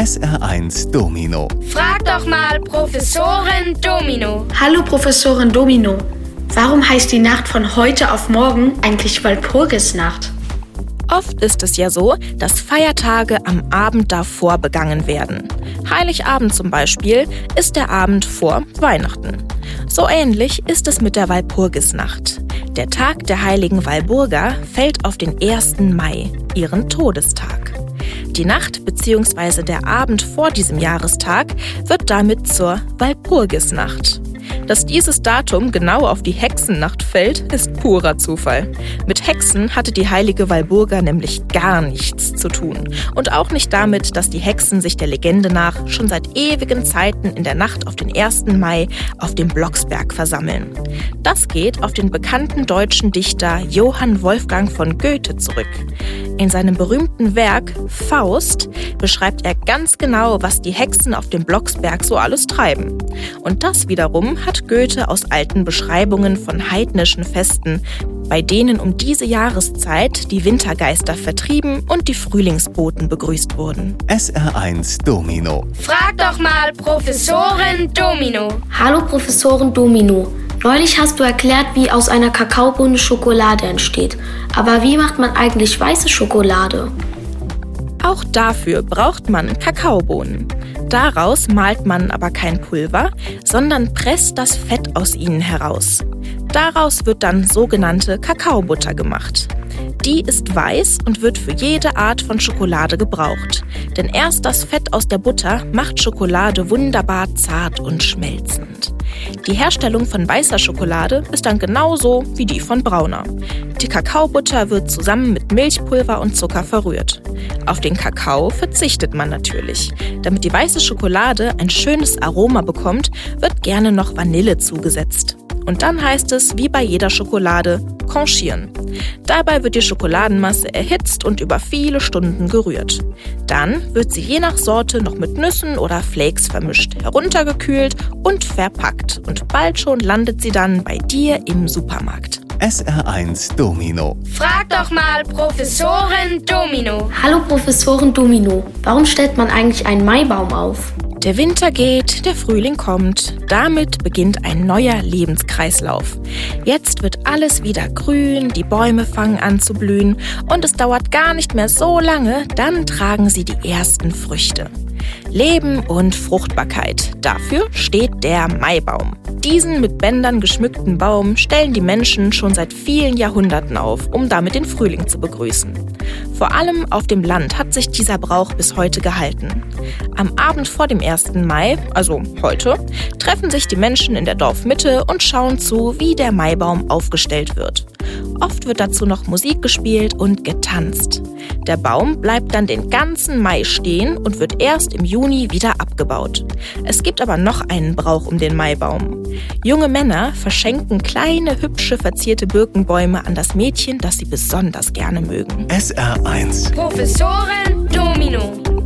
SR1 Domino. Frag doch mal Professorin Domino. Hallo Professorin Domino. Warum heißt die Nacht von heute auf morgen eigentlich Walpurgisnacht? Oft ist es ja so, dass Feiertage am Abend davor begangen werden. Heiligabend zum Beispiel ist der Abend vor Weihnachten. So ähnlich ist es mit der Walpurgisnacht. Der Tag der heiligen Walburga fällt auf den 1. Mai, ihren Todestag. Die Nacht bzw. der Abend vor diesem Jahrestag wird damit zur Walpurgisnacht. Dass dieses Datum genau auf die Hexennacht fällt, ist purer Zufall. Mit Hexen hatte die heilige Walburga nämlich gar nichts zu tun. Und auch nicht damit, dass die Hexen sich der Legende nach schon seit ewigen Zeiten in der Nacht auf den 1. Mai auf dem Blocksberg versammeln. Das geht auf den bekannten deutschen Dichter Johann Wolfgang von Goethe zurück. In seinem berühmten Werk Faust beschreibt er ganz genau, was die Hexen auf dem Blocksberg so alles treiben. Und das wiederum hat Goethe aus alten Beschreibungen von heidnischen Festen, bei denen um diese Jahreszeit die Wintergeister vertrieben und die Frühlingsboten begrüßt wurden. SR1 Domino. Frag doch mal Professorin Domino. Hallo Professorin Domino. Neulich hast du erklärt, wie aus einer Kakaobohne Schokolade entsteht. Aber wie macht man eigentlich weiße Schokolade? Auch dafür braucht man Kakaobohnen. Daraus malt man aber kein Pulver, sondern presst das Fett aus ihnen heraus. Daraus wird dann sogenannte Kakaobutter gemacht. Die ist weiß und wird für jede Art von Schokolade gebraucht. Denn erst das Fett aus der Butter macht Schokolade wunderbar zart und schmelzend. Die Herstellung von weißer Schokolade ist dann genauso wie die von brauner. Die Kakaobutter wird zusammen mit Milchpulver und Zucker verrührt. Auf den Kakao verzichtet man natürlich. Damit die weiße Schokolade ein schönes Aroma bekommt, wird gerne noch Vanille zugesetzt. Und dann heißt es, wie bei jeder Schokolade, conchieren. Dabei wird die Schokoladenmasse erhitzt und über viele Stunden gerührt. Dann wird sie je nach Sorte noch mit Nüssen oder Flakes vermischt, heruntergekühlt und verpackt. Und bald schon landet sie dann bei dir im Supermarkt. SR1 Domino. Frag doch mal Professorin Domino. Hallo Professorin Domino. Warum stellt man eigentlich einen Maibaum auf? Der Winter geht, der Frühling kommt. Damit beginnt ein neuer Lebenskreislauf. Jetzt wird alles wieder grün, die Bäume fangen an zu blühen und es dauert gar nicht mehr so lange, dann tragen sie die ersten Früchte. Leben und Fruchtbarkeit. Dafür steht der Maibaum. Diesen mit Bändern geschmückten Baum stellen die Menschen schon seit vielen Jahrhunderten auf, um damit den Frühling zu begrüßen. Vor allem auf dem Land hat sich dieser Brauch bis heute gehalten. Am Abend vor dem 1. Mai, also heute, treffen sich die Menschen in der Dorfmitte und schauen zu, wie der Maibaum aufgestellt wird. Oft wird dazu noch Musik gespielt und getanzt. Der Baum bleibt dann den ganzen Mai stehen und wird erst im Juni wieder abgebaut. Es gibt aber noch einen Brauch um den Maibaum. Junge Männer verschenken kleine, hübsche, verzierte Birkenbäume an das Mädchen, das sie besonders gerne mögen. SR1 Professorin Domino.